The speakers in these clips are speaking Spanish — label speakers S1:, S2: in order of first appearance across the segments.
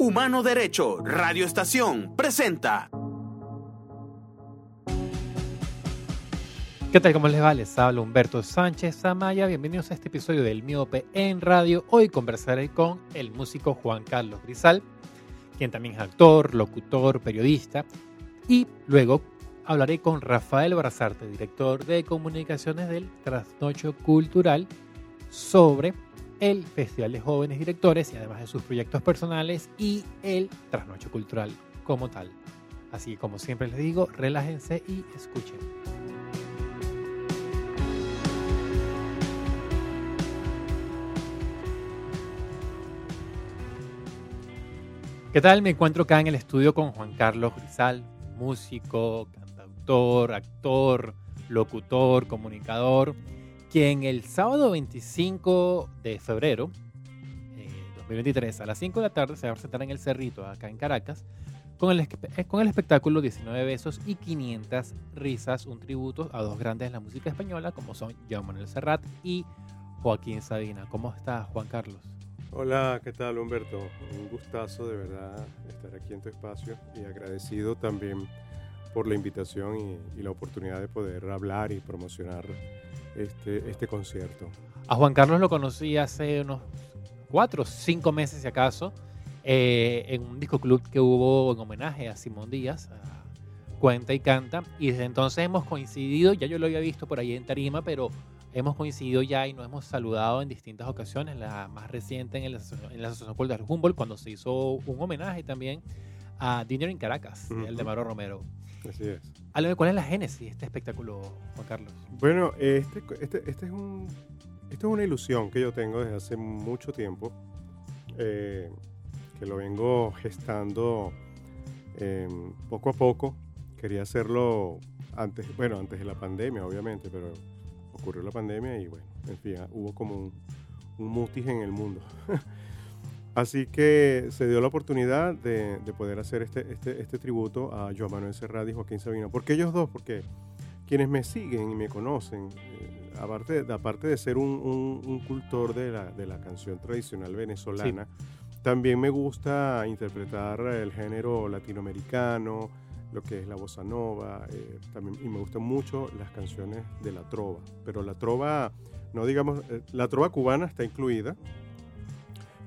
S1: Humano Derecho, Radio Estación, presenta.
S2: ¿Qué tal? ¿Cómo les va? Les habla Humberto Sánchez Amaya. Bienvenidos a este episodio del Miope en Radio. Hoy conversaré con el músico Juan Carlos Grisal, quien también es actor, locutor, periodista. Y luego hablaré con Rafael Brazarte, director de comunicaciones del Trasnocho Cultural, sobre el Festival de Jóvenes Directores y además de sus proyectos personales y el Trasnocho Cultural como tal. Así que como siempre les digo, relájense y escuchen. ¿Qué tal? Me encuentro acá en el estudio con Juan Carlos Grisal, músico, cantautor, actor, locutor, comunicador quien el sábado 25 de febrero eh, 2023 a las 5 de la tarde se va a presentar en el Cerrito, acá en Caracas, con el, eh, con el espectáculo 19 besos y 500 risas, un tributo a dos grandes de la música española como son Joan Manuel Serrat y Joaquín Sabina. ¿Cómo estás, Juan Carlos?
S3: Hola, ¿qué tal Humberto? Un gustazo de verdad estar aquí en tu espacio y agradecido también por la invitación y, y la oportunidad de poder hablar y promocionar este, este concierto.
S2: A Juan Carlos lo conocí hace unos cuatro o cinco meses, si acaso, eh, en un disco club que hubo en homenaje a Simón Díaz, a Cuenta y Canta, y desde entonces hemos coincidido, ya yo lo había visto por ahí en Tarima, pero hemos coincidido ya y nos hemos saludado en distintas ocasiones, la más reciente en, la Asociación Cultural Humboldt, cuando se hizo un homenaje también a Dinero en Caracas, el de Maro Romero.
S3: Así es.
S2: Háblame, ¿cuál es la génesis de este espectáculo, Juan Carlos?
S3: Bueno, este, este, este es un, esto es una ilusión que yo tengo desde hace mucho tiempo, eh, que lo vengo gestando eh, poco a poco. Quería hacerlo antes, bueno, antes de la pandemia, obviamente, pero ocurrió la pandemia y bueno, en fin, hubo como un, un mutis en el mundo. Así que se dio la oportunidad de, poder hacer este, este, este, tributo a Joan Manuel Serrat y Joaquín Sabina. ¿Por qué ellos dos? Porque quienes me siguen y me conocen, eh, aparte, aparte de ser un, cultor de la, de la, canción tradicional venezolana, también me gusta interpretar el género latinoamericano, lo que es la bossa nova, eh, también, y me gustan mucho las canciones de la trova. Pero la trova, no digamos, eh, la trova cubana está incluida,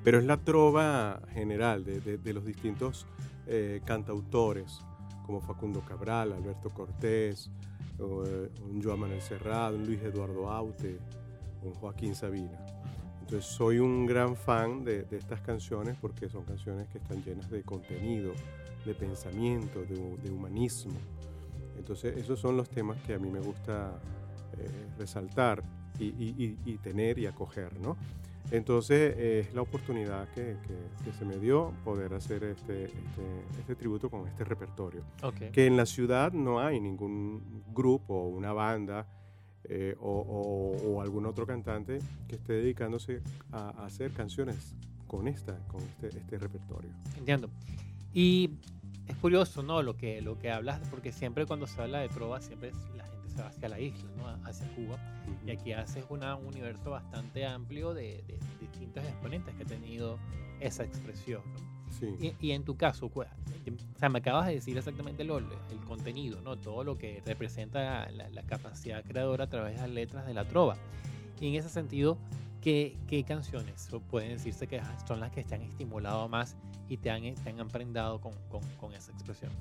S3: pero es la trova general de, los distintos eh, cantautores, como Facundo Cabral, Alberto Cortés, eh, un Joan Manuel Serrado, un Luis Eduardo Aute, un Joaquín Sabina. Entonces soy un gran fan de, estas canciones porque son canciones que están llenas de contenido, de pensamiento, de, humanismo. Entonces esos son los temas que a mí me gusta eh, resaltar y, y, tener y acoger, ¿no? Entonces es la oportunidad que, se me dio poder hacer este, este, este tributo con este repertorio. Que en la ciudad no hay ningún grupo, una banda eh, o, algún otro cantante que esté dedicándose a, hacer canciones con, esta, con este, este, repertorio.
S2: Entiendo. Y es curioso, ¿no? Lo que, lo que hablas, porque siempre cuando se habla de trova, siempre la gente se va hacia la isla, ¿no? Hacia Cuba. Y aquí haces un universo bastante amplio de, distintos exponentes que ha tenido esa expresión. Sí. Y, en tu caso, o sea, me acabas de decir exactamente lo, el contenido, ¿no? todo lo que representa la, capacidad creadora a través de las letras de la trova. Y en ese sentido, ¿qué, qué canciones pueden decirse que son las que te han estimulado más y te han, te han emprendado con, con, con esa expresión?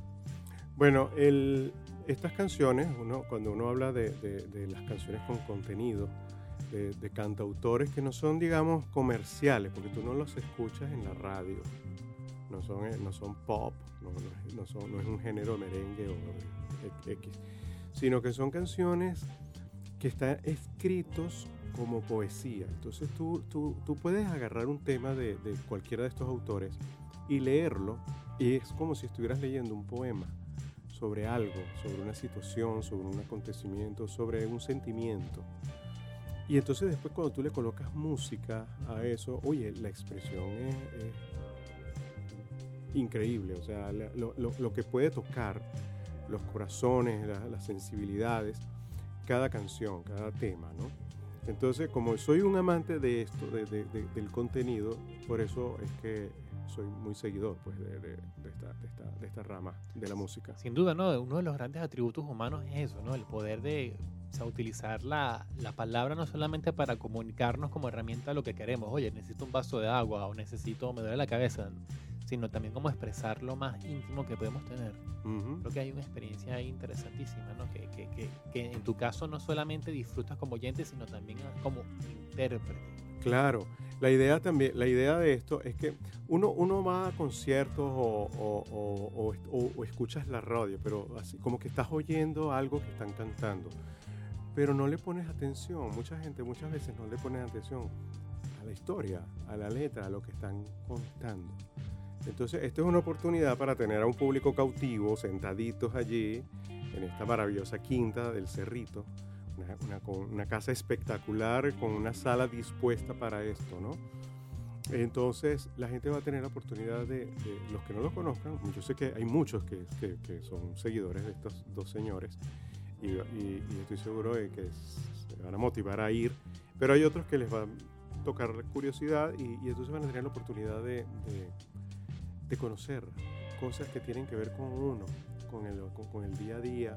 S3: Bueno, el, estas canciones, uno, cuando uno habla de, las canciones con contenido, de, cantautores que no son, digamos, comerciales, porque tú no los escuchas en la radio, no son, eh, no son pop, no, no, son, no es un género merengue o X, sino que son canciones que están escritos como poesía. Entonces tú, tú, tú puedes agarrar un tema de, de cualquiera de estos autores y leerlo y es como si estuvieras leyendo un poema sobre algo, sobre una situación, sobre un acontecimiento, sobre un sentimiento. Y entonces después cuando tú le colocas música a eso, oye, la expresión es, increíble, o sea, lo, que puede tocar los corazones, las sensibilidades, cada canción, cada tema, ¿no? Entonces, como soy un amante de esto, del contenido, por eso es que soy muy seguidor pues, de, de- de esta, de, esta, de esta rama de la música.
S2: Sin duda, ¿no? Uno de los grandes atributos humanos es eso, ¿no? El poder de o sea, utilizar la, la palabra no solamente para comunicarnos como herramienta lo que queremos, oye, necesito un vaso de agua o necesito, me duele la cabeza, sino también como expresar lo más íntimo que podemos tener.
S3: Ujú.
S2: Creo que hay una experiencia ahí interesantísima, ¿no? Que, que, que, que en tu caso no solamente disfrutas como oyente, sino también como intérprete.
S3: Claro, la idea también, la idea de esto es que uno, uno va a conciertos o, escuchas la radio, pero así como que estás oyendo algo que están cantando, pero no le pones atención. Mucha gente muchas veces no le pone atención a la historia, a la letra, a lo que están contando. Entonces, esta es una oportunidad para tener a un público cautivo sentaditos allí en esta maravillosa quinta del Cerrito, una, una- una casa espectacular con una sala dispuesta para esto, ¿no? Entonces la gente va a tener la oportunidad de, de- los que no lo conozcan, yo sé que hay muchos que, que- que son seguidores de estos dos señores y, y- y estoy seguro de que se van a motivar a ir, pero hay otros que les va a tocar curiosidad y, y entonces van a tener la oportunidad de, de- de conocer cosas que tienen que ver con uno, con el, con- con el día a día,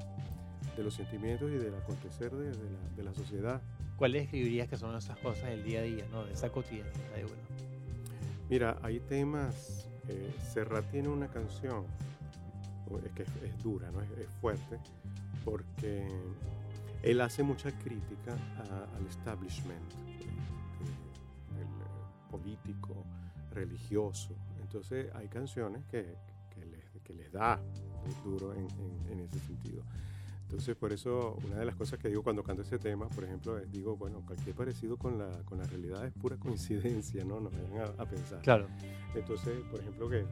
S3: de los sentimientos y del acontecer de, de la, de la sociedad.
S2: ¿Cuáles describirías que son esas cosas del día a día, ¿no? De esa cotidianidad de uno.
S3: Mira, hay temas. Eh, Serrat tiene una canción es que es, es dura, ¿no? Es, es fuerte, porque él hace mucha crítica a- al establishment eh, de- del, eh, político, religioso. Entonces hay canciones que, que les, que les da duro en, en- en ese sentido. Entonces, por eso, una de las cosas que digo cuando canto ese tema, por ejemplo, es, digo, bueno, cualquier parecido con la, con la realidad es pura coincidencia, ¿no? Nos vayan a, a pensar.
S2: Claro.
S3: Entonces, por ejemplo, que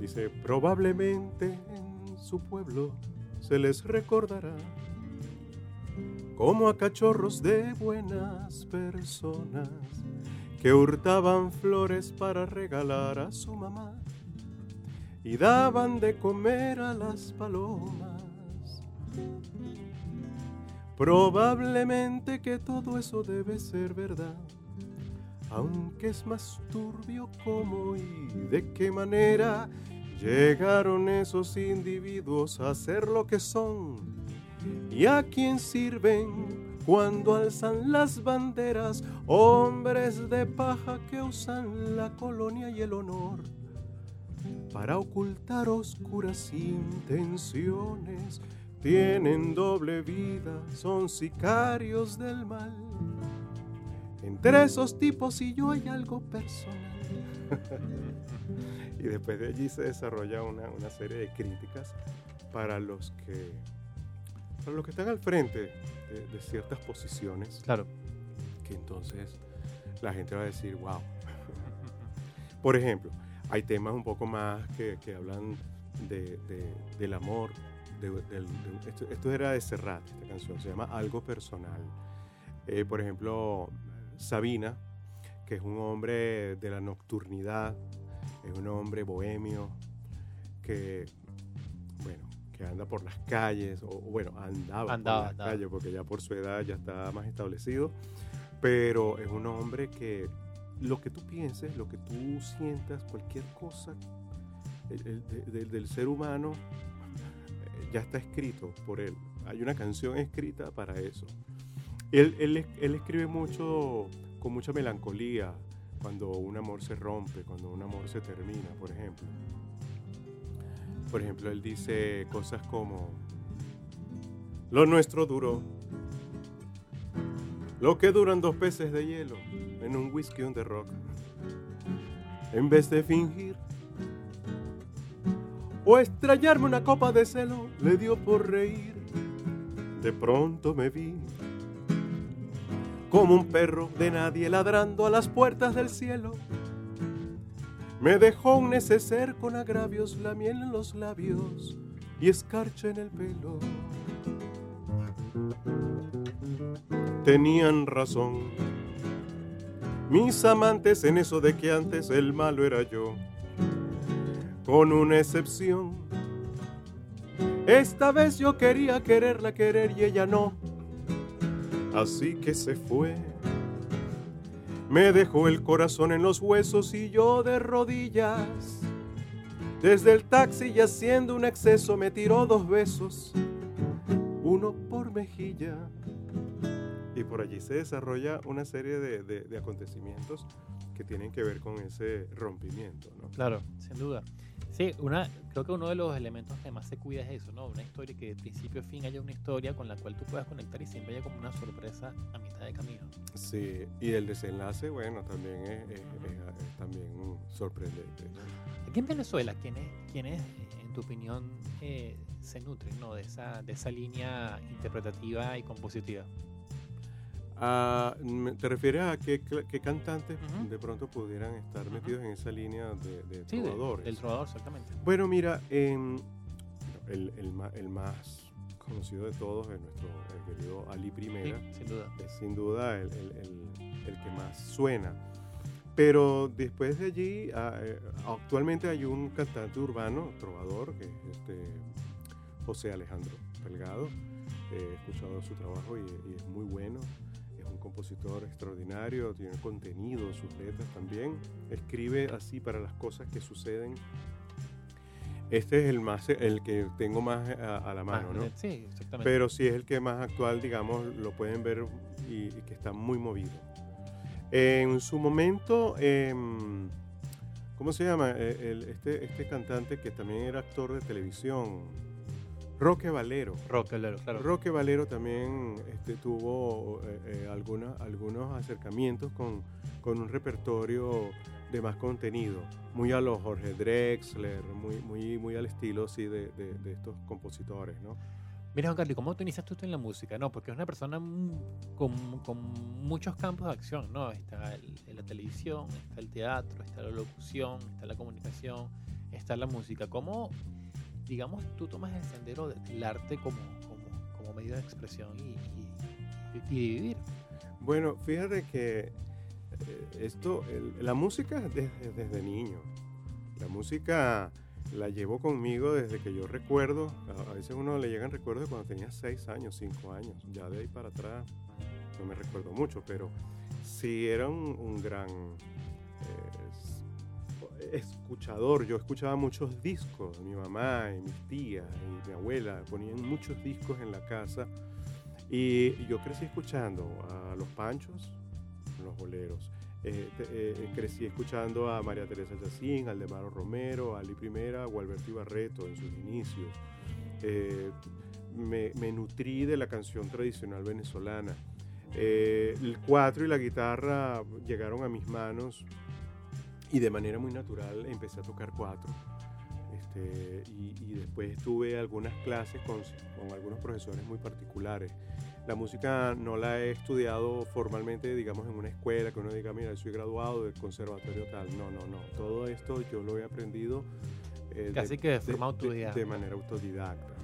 S3: dice, probablemente en su pueblo se les recordará como a cachorros de buenas personas que hurtaban flores para regalar a su mamá y daban de comer a las palomas. Probablemente que todo eso debe ser verdad, aunque es más turbio cómo y de qué manera llegaron esos individuos a ser lo que son y a quién sirven cuando alzan las banderas, hombres de paja que usan la colonia y el honor para ocultar oscuras intenciones. Tienen doble vida, son sicarios del mal. Entre esos tipos y yo hay algo personal. y después de allí se desarrolla una, una serie de críticas para los que, para los que están al frente de, de ciertas posiciones
S2: Claro.
S3: que entonces la gente va a decir, wow. Por ejemplo, hay temas un poco más que, que hablan de, de- del amor. De- del- de- esto, esto era de Serrat, esta canción, se llama Algo Personal. Eh, por ejemplo, Sabina, que es un hombre de la nocturnidad, es un hombre bohemio, que, bueno, que anda por las calles, o bueno, andaba,
S2: Andaba,
S3: por las
S2: andaba.
S3: calles, porque ya por su edad ya está más establecido, pero es un hombre que lo que tú pienses, lo que tú sientas, cualquier cosa el- el- de- de- del ser humano ya está escrito por él. Hay una canción escrita para eso. Él, él él escribe mucho, con mucha melancolía, cuando un amor se rompe, cuando un amor se termina, por ejemplo. Por ejemplo, él dice cosas como, lo nuestro duró, lo que duran dos peces de hielo en un whisky on the rock. En vez de fingir o estrellarme una copa de celo, le dio por reír. De pronto me vi como un perro de nadie ladrando a las puertas del cielo. Me dejó un neceser con agravios, la miel en los labios y escarcha en el pelo. Tenían razón mis amantes en eso de que antes el malo era yo, con una excepción. Esta vez yo quería quererla querer y ella no, así que se fue. Me dejó el corazón en los huesos y yo de rodillas. Desde el taxi y haciendo un exceso me tiró dos besos, uno por mejilla. Y por allí se desarrolla una serie de, de- acontecimientos que tienen que ver con ese rompimiento, ¿no?
S2: Claro, sin duda. Sí, una, creo que uno de los elementos que más se cuida es eso, ¿no? Una historia que de principio a fin haya una historia con la cual tú puedas conectar y siempre haya como una sorpresa a mitad de camino.
S3: Sí, y el desenlace, bueno, también es, es- es- es también sorprendente.
S2: Aquí en Venezuela, ¿quiénes, quiénes en tu opinión, eh, se nutren ¿no? de, esa, de esa línea interpretativa y compositiva?
S3: Ah, ¿Te refieres a qué, qué cantantes de pronto pudieran estar metidos en esa línea de, de
S2: Sí, de-
S3: trovadores?
S2: del trovador, exactamente.
S3: Bueno, mira, em, el, el ma- el más conocido de todos es nuestro querido Ali
S2: Sí,
S3: Primera.
S2: sin duda.
S3: Es sin duda el, que más suena. Pero después de allí, ah, eh, actualmente hay un cantante urbano, trovador, que es este José Alejandro Delgado. Eh, he escuchado su trabajo y, y es muy bueno. Compositor extraordinario, tiene contenido, sus letras también. Escribe así para las cosas que suceden. Este es el más, el que tengo más a, a la mano, ¿no?
S2: Sí, exactamente.
S3: Pero sí es el que más actual, digamos, lo pueden ver y, y que está muy movido. En su momento, em, ¿cómo se llama? Eh, el- este, este cantante que también era actor de televisión, Roque Valero.
S2: Rock, claro, claro.
S3: Roque Valero también este, tuvo eh, eh, alguna- algunos acercamientos con, con un repertorio de más contenido, muy a los Jorge Drexler, muy, muy, muy al estilo sí, de, de- de estos compositores, ¿no?
S2: Mira, Juan Carlos, ¿cómo te iniciaste tú en la música? No, porque es una persona con, con muchos campos de acción, ¿no? Está el- la televisión, está el teatro, está la locución, está la comunicación, está la música. ¿Cómo, digamos, tú tomas el sendero del arte como, como, medio de expresión y, vivir?
S3: Bueno, fíjate que eh, esto, la música es desde, desde niño. La música la llevo conmigo desde que yo recuerdo. A, veces uno le llegan recuerdos de cuando tenía 6 años, 5 años. Ya de ahí para atrás no me recuerdo mucho, pero sí era un, gran eh, escuchador. Yo escuchaba muchos discos. Mi mamá y mis tías y mi abuela ponían muchos discos en la casa. Y yo crecí escuchando a Los Panchos, los boleros. Eh, te- eh, crecí escuchando a María Teresa Yacín, Aldemaro Romero, Ali Primera, a Gualberto Ibarreto en sus inicios. Eh, me, me nutrí de la canción tradicional venezolana. Eh, el cuatro y la guitarra llegaron a mis manos y de manera muy natural empecé a tocar cuatro. Este, y, y después tuve algunas clases con, con algunos profesores muy particulares. La música no la he estudiado formalmente, digamos, en una escuela, que uno diga, mira, soy graduado del conservatorio tal. No, no, no. Todo esto yo lo he aprendido eh,
S2: Casi que de forma autodidacta.
S3: de manera autodidacta.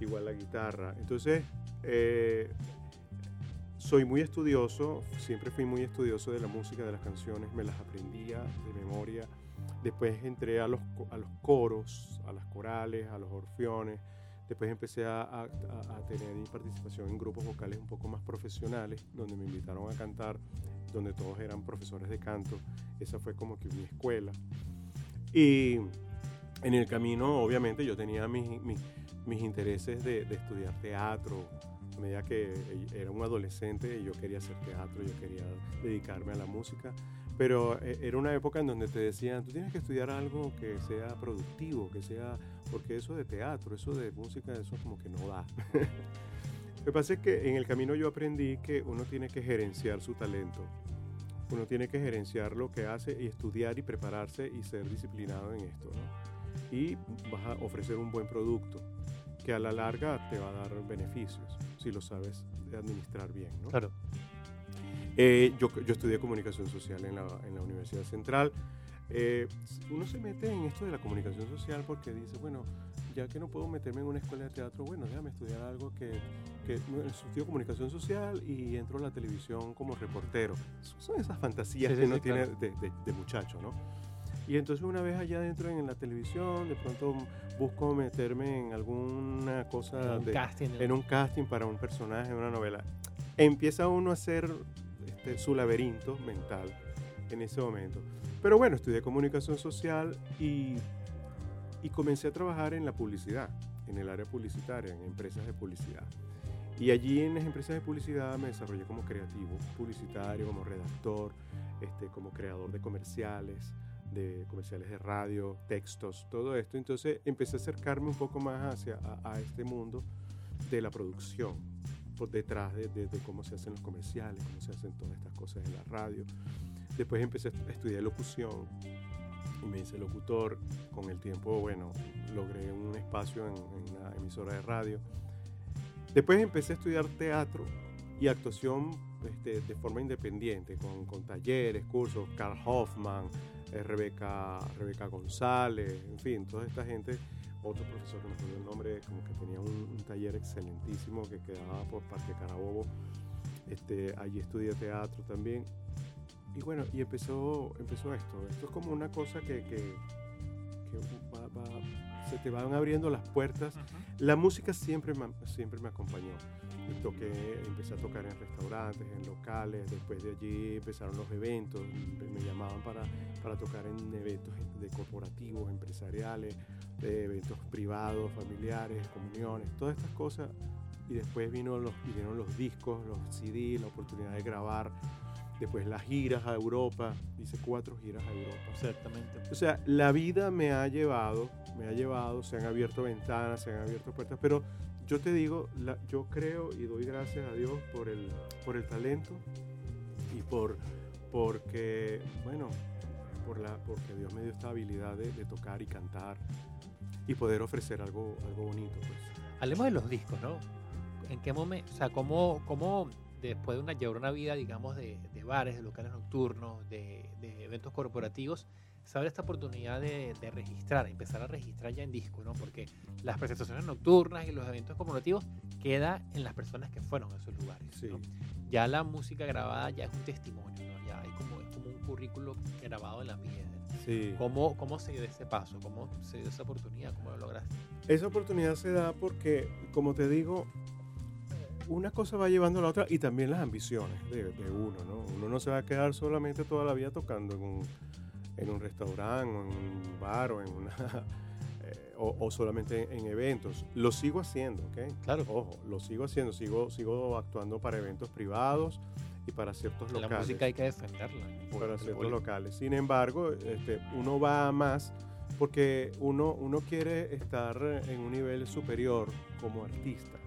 S3: Igual la guitarra. Entonces, eh, soy muy estudioso, siempre fui muy estudioso de la música, de las canciones, me las aprendía de memoria. Después entré a los, a los coros, a las corales, a los orfeones. Después empecé a, a- a- tener participación en grupos vocales un poco más profesionales, donde me invitaron a cantar, donde todos eran profesores de canto. Esa fue como que mi escuela. Y en el camino, obviamente, yo tenía mis, mis, mis intereses de, de estudiar teatro. Medida que era un adolescente, yo quería hacer teatro, yo quería dedicarme a la música. Pero eh, era una época en donde te decían, tú tienes que estudiar algo que sea productivo, que sea, porque eso de teatro, eso de música, eso como que no da. Lo que pasa es que en el camino yo aprendí que uno tiene que gerenciar su talento. Uno tiene que gerenciar lo que hace y estudiar y prepararse y ser disciplinado en esto. ¿no? Y vas a ofrecer un buen producto que a la larga te va a dar beneficios si lo sabes administrar bien. ¿no?
S2: Claro.
S3: Eh, yo, yo estudié comunicación social en la, en la Universidad Central. Eh, uno se mete en esto de la comunicación social porque dice, bueno, ya que no puedo meterme en una escuela de teatro, bueno, déjame estudiar algo que, que estudio comunicación social y entro a la televisión como reportero. Son esas fantasías
S2: Sí, sí,
S3: que uno
S2: sí,
S3: tiene
S2: claro.
S3: de, de- de muchacho, ¿no? Y entonces una vez allá adentro en la televisión, de pronto busco meterme en alguna cosa
S2: Un
S3: de,
S2: casting.
S3: en un casting para un personaje, en una novela. Empieza uno a hacer este, su laberinto mental en ese momento. Pero bueno, estudié comunicación social y, y comencé a trabajar en la publicidad, en el área publicitaria, en empresas de publicidad. Y allí en las empresas de publicidad me desarrollé como creativo publicitario, como redactor, este, como creador de comerciales, de comerciales de radio, textos, todo esto. Entonces empecé a acercarme un poco más hacia a, este mundo de la producción, por detrás de, de, cómo se hacen los comerciales, cómo se hacen todas estas cosas en la radio. Después empecé a estudiar locución y me hice locutor. Con el tiempo, bueno, logré un espacio en, en una emisora de radio Después empecé a estudiar teatro y actuación este, de forma independiente, con, con, talleres, cursos, Carl Hoffman, eh, Rebeca, Rebeca González, en fin, toda esta gente, otro profesor que me acuerdo el nombre, como que tenía un, taller excelentísimo que quedaba por Parque Carabobo. Este, allí estudié teatro también. Y bueno, y empezó, empezó esto. Esto es como una cosa que, que, que va, va, se te van abriendo las puertas. La música siempre me, siempre me acompañó. Toqué, empecé a tocar en restaurantes, en locales, después de allí empezaron los eventos, me llamaban para, para tocar en eventos de corporativos, empresariales, de eventos privados, familiares, comuniones, todas estas cosas. Y después vino los, vinieron los discos, los CD, la oportunidad de grabar después las giras a Europa, hice cuatro giras a Europa.
S2: Exactamente.
S3: O sea, la vida me ha llevado, me ha llevado, se han abierto ventanas, se han abierto puertas, pero yo te digo, yo creo y doy gracias a Dios por el, por el talento y por, porque, bueno, por la, porque Dios me dio esta habilidad de, tocar y cantar y poder ofrecer algo, algo bonito. Pues.
S2: Hablemos de los discos, ¿no? ¿En qué momento, o sea, cómo, cómo después de una, llevar una vida, digamos, de, bares, de locales nocturnos, de, eventos corporativos, se abre esta oportunidad de, registrar, empezar a registrar ya en disco, ¿no? Porque las presentaciones nocturnas y los eventos corporativos queda en las personas que fueron a esos lugares. Ya la música grabada ya es un testimonio, ¿no? Ya hay como, es como un currículo grabado en la piedra. Sí. ¿Cómo, ¿Cómo se dio ese paso? ¿Cómo se dio esa oportunidad? ¿Cómo lo lograste?
S3: Esa oportunidad se da porque, como te digo, una cosa va llevando a la otra y también las ambiciones de, uno, ¿no? Uno no se va a quedar solamente toda la vida tocando en un, en un restaurante o en un bar o en una... Eh, o, solamente en, eventos. Lo sigo haciendo, ¿ok?
S2: Claro.
S3: Ojo, lo sigo haciendo. Sigo, sigo actuando para eventos privados y para ciertos locales.
S2: La música hay que defenderla.
S3: Para ciertos locales. Sin embargo, este, uno va más porque uno, uno quiere estar en un nivel superior como artista.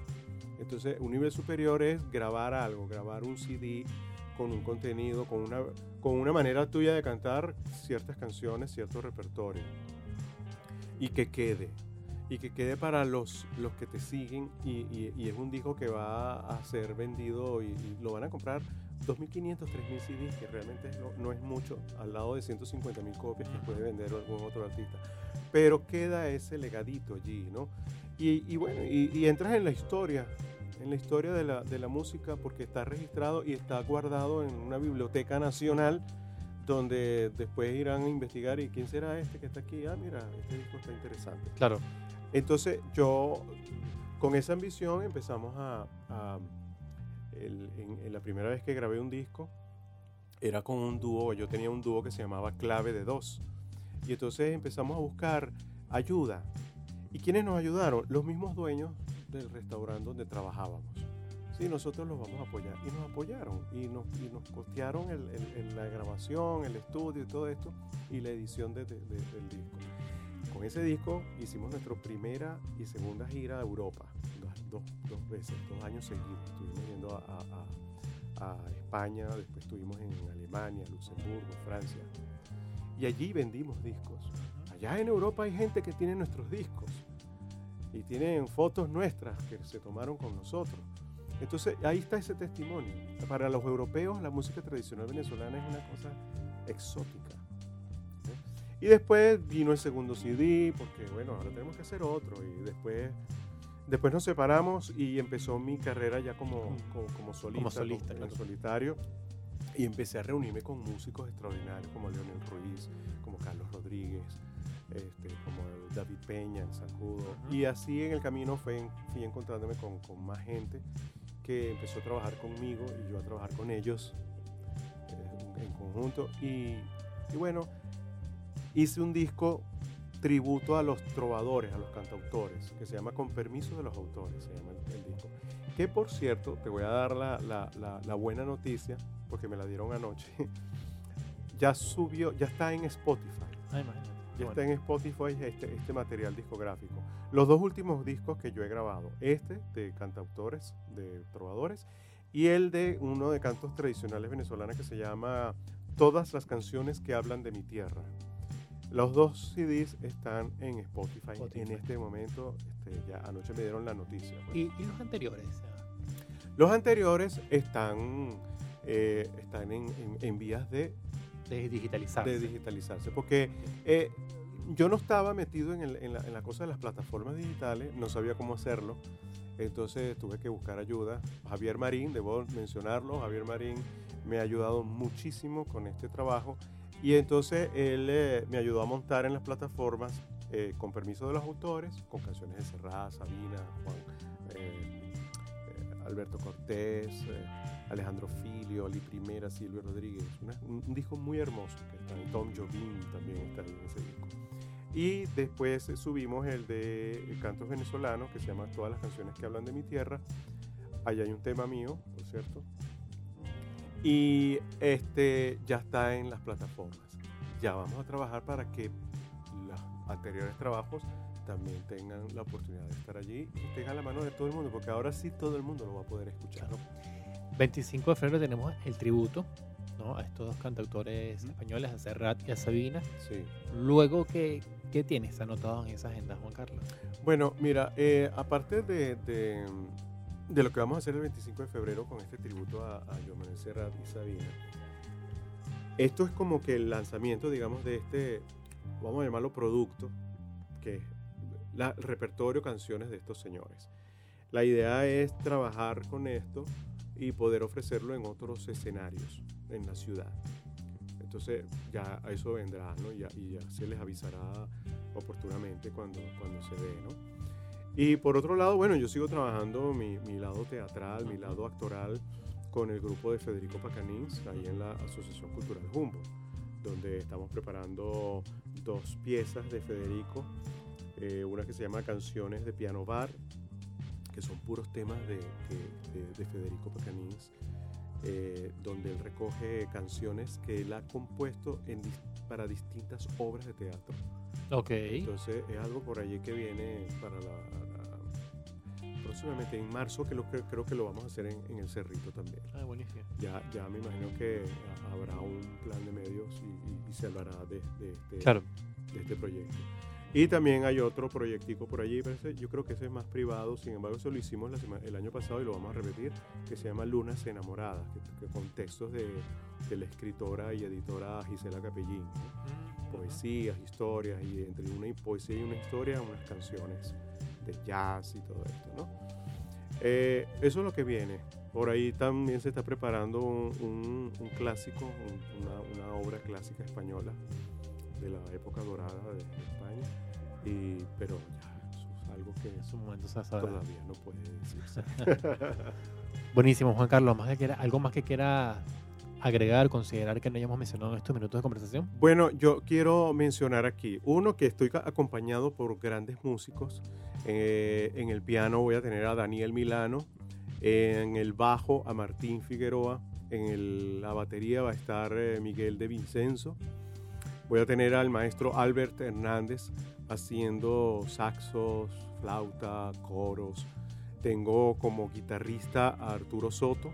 S3: Entonces, un nivel superior es grabar algo, grabar un CD con un contenido, con una, con una manera tuya de cantar ciertas canciones, cierto repertorio. Y que quede. Y que quede para los, los que te siguen. Y, es un disco que va a ser vendido y, lo van a comprar 2.500, 3.000 CDs, que realmente no, no, es mucho, al lado de 150.000 copias que puede vender algún otro artista. Pero queda ese legadito allí, ¿no? Y, bueno, y, entras en la historia, en la historia de la, de la, música porque está registrado y está guardado en una biblioteca nacional donde después irán a investigar y quién será este que está aquí. Ah, mira, este disco está interesante.
S2: Claro.
S3: Entonces yo con esa ambición empezamos a... en, la primera vez que grabé un disco era con un dúo, yo tenía un dúo que se llamaba Clave de Dos. Y entonces empezamos a buscar ayuda ¿Y quiénes nos ayudaron? Los mismos dueños del restaurante donde trabajábamos. Sí, nosotros los vamos a apoyar. Y nos apoyaron y nos, y nos costearon el, la grabación, el estudio y todo esto y la edición del disco. Con ese disco hicimos nuestra primera y segunda gira a Europa, dos, dos, veces, dos años seguidos. Estuvimos yendo a, a España, después estuvimos en Alemania, Luxemburgo, Francia. Y allí vendimos discos. Allá en Europa hay gente que tiene nuestros discos y tienen fotos nuestras que se tomaron con nosotros. Entonces ahí está ese testimonio. Para los europeos la música tradicional venezolana es una cosa exótica. Y después vino el segundo CD, porque bueno, ahora tenemos que hacer otro. Y después, después nos separamos y empezó mi carrera ya como, como, solista, como
S2: solista
S3: en solitario. Y empecé a reunirme con músicos extraordinarios como Leonel Ruiz, como Carlos Rodríguez, este, como David Peña, el Sacudo. Y así en el camino fui, fui encontrándome con, con, más gente que empezó a trabajar conmigo y yo a trabajar con ellos. en conjunto. Y, y bueno, hice un disco tributo a los trovadores, a los cantautores, que se llama Con permiso de los autores, se llama el, el disco. Que por cierto, te voy a dar la, la- la- la buena noticia, porque me la dieron anoche. ya subió, ya está en Spotify.
S2: Imagínate.
S3: Ya
S2: Bueno,
S3: está en Spotify este, este material discográfico. Los dos últimos discos que yo he grabado, este de cantautores, de trovadores, y el de uno de cantos tradicionales venezolanos que se llama Todas las canciones que hablan de mi tierra. Los dos CDs están en Spotify,
S2: Spotify.
S3: en este momento. Este, ya anoche me dieron la noticia. pues.
S2: ¿Y, y los anteriores?
S3: Los anteriores están, eh, están en, en- en vías de
S2: De digitalizar.
S3: de digitalizarse. Porque eh, yo no estaba metido en, el- en la, en la cosa de las plataformas digitales, no sabía cómo hacerlo. Entonces tuve que buscar ayuda. Javier Marín, debo mencionarlo, Javier Marín me ha ayudado muchísimo con este trabajo. Y entonces él eh, me ayudó a montar en las plataformas, eh, con permiso de los autores, con canciones de Serrat, Sabina, Juan, Alberto Cortés, eh, Alejandro Filio, Ali Primera, Silvio Rodríguez. Un, disco muy hermoso que está ahí. Tom Jobim también está ahí en ese disco. Y después eh, subimos el de Cantos Venezolanos, que se llama Todas las canciones que hablan de mi tierra. Allá hay un tema mío, por cierto. Y este ya está en las plataformas. Ya vamos a trabajar para que los anteriores trabajos también tengan la oportunidad de estar allí y a la mano de todo el mundo, porque ahora sí todo el mundo lo va a poder escuchar.
S2: Claro. 25 de febrero tenemos el tributo ¿no? a estos dos cantautores españoles, a Serrat y a Sabina.
S3: Sí.
S2: Luego, ¿qué, qué tienes anotado en esa agenda, Juan Carlos?
S3: Bueno, mira, eh, aparte de, de- de lo que vamos a hacer el 25 de febrero con este tributo a, a Joan Manuel Serrat y Sabina, esto es como que el lanzamiento, digamos, de este, vamos a llamarlo producto, que es la, el repertorio canciones de estos señores. La idea es trabajar con esto y poder ofrecerlo en otros escenarios en la ciudad. Entonces ya a eso vendrá, ¿no? Y ya, y ya se les avisará oportunamente cuando, cuando se dé, ¿no? Y por otro lado, bueno, yo sigo trabajando mi, mi lado teatral, mi lado actoral con el grupo de Federico Pacanins, ahí en la Asociación Cultural Humboldt, donde estamos preparando dos piezas de Federico, eh, una que se llama Canciones de Piano Bar, que son puros temas de, de- de- de Federico Pacanins, eh, donde él recoge canciones que él ha compuesto en para distintas obras de teatro.
S2: Ok.
S3: Entonces es algo por allí que viene para la, la- próximamente en marzo, que lo, que- creo que lo vamos a hacer en, en el Cerrito también.
S2: Ah, buenísimo.
S3: Ya, ya me imagino que ha- habrá un plan de medios y, y- y se hablará de, de este,
S2: Claro.
S3: de este proyecto. Y también hay otro proyectico por allí, pero ese- yo creo que ese es más privado, sin embargo eso lo hicimos la el año pasado y lo vamos a repetir, que se llama Lunas Enamoradas, que, que con textos de, de la escritora y editora Gisela Capellín. ¿no? poesías, historias, y entre una poesía y una historia, unas canciones de jazz y todo esto, ¿no? Eh, eso es lo que viene. Por ahí también se está preparando un, un- un clásico, un- una, una obra clásica española de la época dorada de, España, y, pero ya, eso es algo que
S2: En su momento
S3: todavía no puede decirse.
S2: Buenísimo, Juan Carlos. Más que quiera, ¿Algo más que quiera agregar, considerar que no hayamos mencionado en estos minutos de conversación?
S3: Bueno, yo quiero mencionar aquí, uno, que estoy acompañado por grandes músicos. Eh, en el piano voy a tener a Daniel Milano, en el bajo a Martín Figueroa, en el- la batería va a estar eh, Miguel de Vincenzo. Voy a tener al maestro Albert Hernández haciendo saxos, flauta, coros. Tengo como guitarrista a Arturo Soto,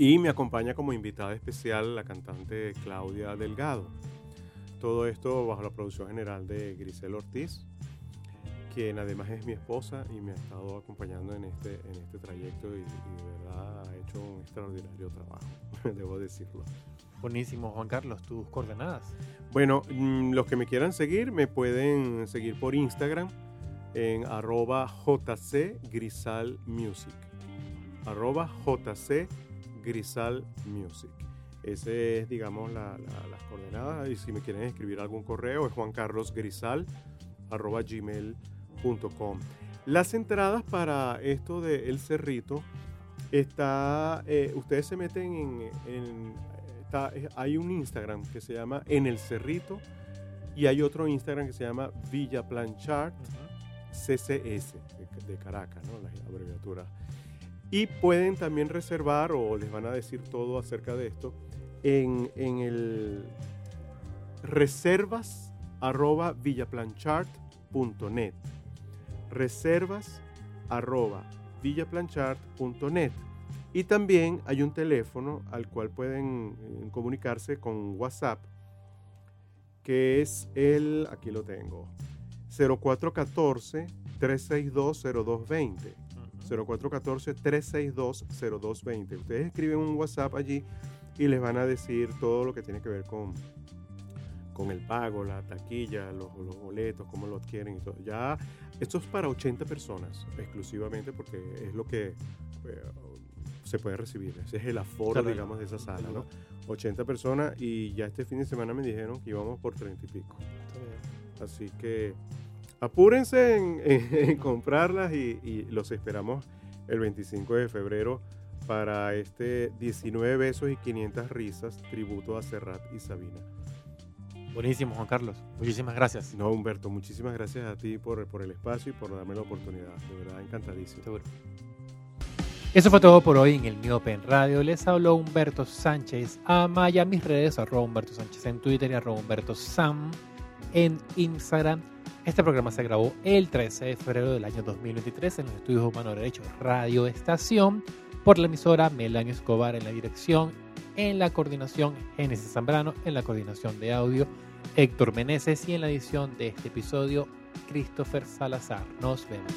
S3: y me acompaña como invitada especial la cantante Claudia Delgado. Todo esto bajo la producción general de Grisel Ortiz, quien además es mi esposa y me ha estado acompañando en este, en este trayecto y, y de verdad ha hecho un extraordinario trabajo, debo decirlo.
S2: Buenísimo, Juan Carlos. Tus coordenadas.
S3: Bueno, mm, los que me quieran seguir me pueden seguir por Instagram en arroba jcgrisalmusic. Arroba jcgrisalmusic. Ese es, digamos, la- la- las coordenadas. Y si me quieren escribir algún correo es juancarlosgrisal arroba gmail.com. Las entradas para esto de El Cerrito está, eh, ustedes se meten en, en- está, eh, hay un Instagram que se llama En el Cerrito y hay otro Instagram que se llama Villa Planchard CCS de, de Caracas, ¿no? la abreviatura. Y pueden también reservar o les van a decir todo acerca de esto en, en el reservas arroba villaplanchart.net. Reservas arroba villaplanchart.net. Y también hay un teléfono al cual pueden eh, comunicarse con WhatsApp, que es el, aquí lo tengo, 0414-362-0220. 0414-362-0220. Ustedes escriben un WhatsApp allí y les van a decir todo lo que tiene que ver con, con el pago, la taquilla, los, los boletos, cómo lo adquieren y todo. Ya, esto es para 80 personas exclusivamente porque es lo que eh, se puede recibir. Ese es el aforo,
S2: Claro.
S3: digamos, de esa sala, ¿no? 80 personas y ya este fin de semana me dijeron que íbamos por 30 y pico. Así que apúrense en, en- en comprarlas y, y los esperamos el 25 de febrero para este 19 besos y 500 risas, tributo a Serrat y Sabina.
S2: Buenísimo, Juan Carlos. Muchísimas gracias.
S3: No, Humberto, muchísimas gracias a ti por, por el espacio y por darme la oportunidad. De verdad, encantadísimo.
S2: Seguro. Eso fue todo por hoy en el Miope en Radio. Les habló Humberto Sánchez. Amaya mis redes, arroba Humberto Sánchez en Twitter y arroba Humberto Sam en Instagram. Este programa se grabó el 13 de febrero del año 2023 en los estudios Humano Derecho Radio Estación por la emisora Melanio Escobar en la dirección, en la coordinación Génesis Zambrano, en la coordinación de audio Héctor Meneses y en la edición de este episodio Christopher Salazar. Nos vemos.